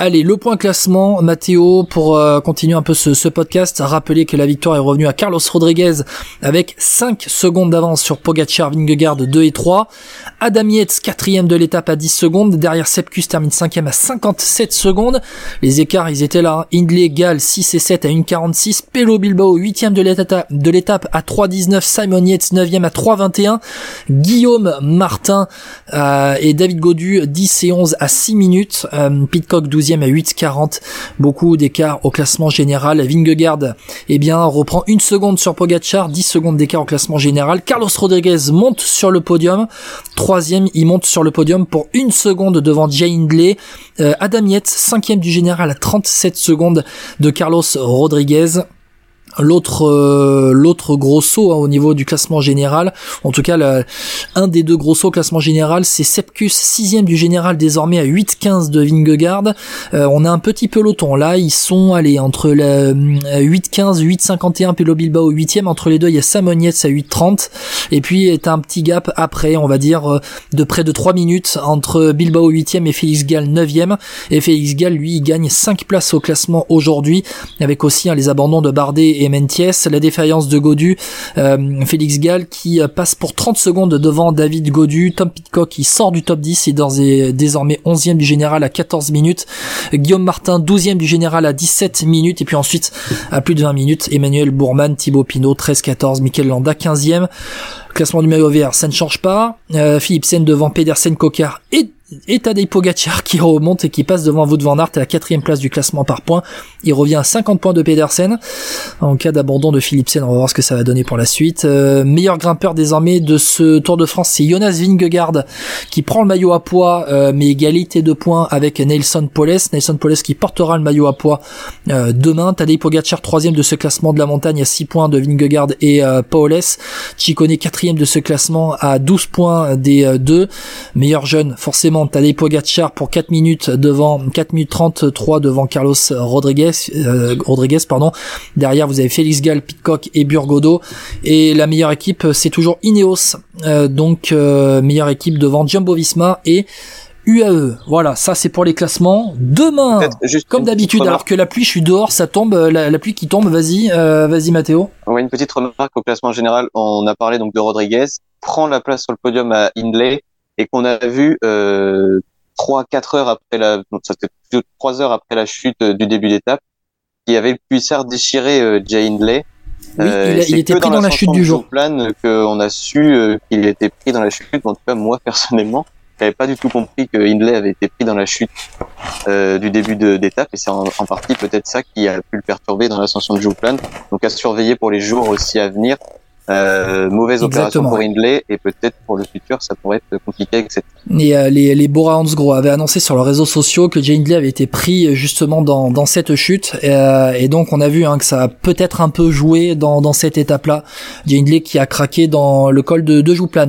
Allez, le point classement, Mathéo, pour euh, continuer un peu ce, ce podcast, rappeler que la victoire est revenue à Carlos Rodriguez avec 5 secondes d'avance sur Pogacar, Vingegaard 2 et 3. Adam Yates, quatrième de l'étape à 10 secondes. Derrière, Sepkus termine cinquième à 57 secondes. Les écarts, ils étaient là. Hindley, Gall, 6 et 7 à 1,46. Pelo Bilbao, huitième de l'étape, à 3,19. Simon Yates, neuvième à 3,21. Guillaume Martin euh, et David Godu, 10 et 11 à 6 minutes. Euh, Pitcock, 12 à 8,40. Beaucoup d'écart au classement général. Vingegaard, eh bien, reprend une seconde sur Pogachar, 10 secondes d'écart au classement général. Carlos Rodriguez monte sur le podium. Troisième, il monte sur le podium pour une seconde devant Jay Hindley. Euh, Adam Yates, cinquième du général à 37 secondes de Carlos Rodriguez l'autre euh, l'autre gros saut hein, au niveau du classement général en tout cas un des deux gros sauts au classement général c'est Sepkus sixième du général désormais à 8-15 de Vingegaard. Euh, on a un petit peloton là ils sont allés entre la 8-15 8-51 Pelo Bilbao 8 entre les deux il y a Samonietz à 8-30 et puis est un petit gap après on va dire euh, de près de 3 minutes entre Bilbao 8 et Félix Gall 9 et Félix Gall lui il gagne 5 places au classement aujourd'hui avec aussi hein, les abandons de Bardet et Mentiès, la défaillance de Godu, euh, Félix Gall qui euh, passe pour 30 secondes devant David Godu, Tom Pitcock qui sort du top 10 et dans désormais 11e du général à 14 minutes, Guillaume Martin 12e du général à 17 minutes et puis ensuite à plus de 20 minutes, Emmanuel Bourman, Thibaut Pinot 13-14, Michael Landa 15e. Classement du maillot vert, ça ne change pas. Euh, Philipsen devant Pedersen, Kokar et et Tadej Pogacar qui remonte et qui passe devant Wout van Aert à la quatrième place du classement par points. Il revient à 50 points de Pedersen. En cas d'abandon de Philipsen, on va voir ce que ça va donner pour la suite. Euh, meilleur grimpeur désormais de ce Tour de France, c'est Jonas Vingegaard qui prend le maillot à poids, euh, mais égalité de points avec Nelson Poles. Nelson Poles qui portera le maillot à poids euh, demain. Tadej Pogacar troisième de ce classement de la montagne à 6 points de Vingegaard et euh, Paules. Chicone quatrième de ce classement à 12 points des deux. Meilleur jeune, forcément Tadej Pogacar pour 4 minutes devant 4 minutes 33 devant Carlos Rodriguez euh, Rodriguez pardon. Derrière vous avez Félix Gall, Pitcock et Burgodo et la meilleure équipe c'est toujours Ineos. Euh, donc euh, meilleure équipe devant Jumbo Visma et UAE. Voilà, ça c'est pour les classements. Demain, comme d'habitude, alors que la pluie, je suis dehors, ça tombe, la, pluie qui tombe, vas-y, vas-y Mathéo. Oui, une petite remarque au classement général, on a parlé donc de Rodriguez, prend la place sur le podium à Hindley, et qu'on a vu euh, trois, quatre heures après la, ça fait trois heures après la chute euh, du début d'étape, qui avait le cuissard déchiré euh, Jay Hindley. Oui, euh, il, était pris dans, la chute du jour. Plan qu'on a su qu'il était pris dans la chute. En tout cas, moi personnellement, j'avais pas du tout compris que Hindley avait été pris dans la chute euh, du début d'étape et c'est en, en, partie peut-être ça qui a pu le perturber dans l'ascension de Jouplan. Donc à surveiller pour les jours aussi à venir. Euh, mauvaise opération pour Hindley et peut-être pour le futur ça pourrait être compliqué avec cette. Et euh, les les Bora Hansgrohe avaient annoncé sur leurs réseaux sociaux que Jay Hindley avait été pris justement dans dans cette chute et, euh, et donc on a vu hein, que ça a peut-être un peu joué dans dans cette étape là. Jay Hindley qui a craqué dans le col de de Jouplan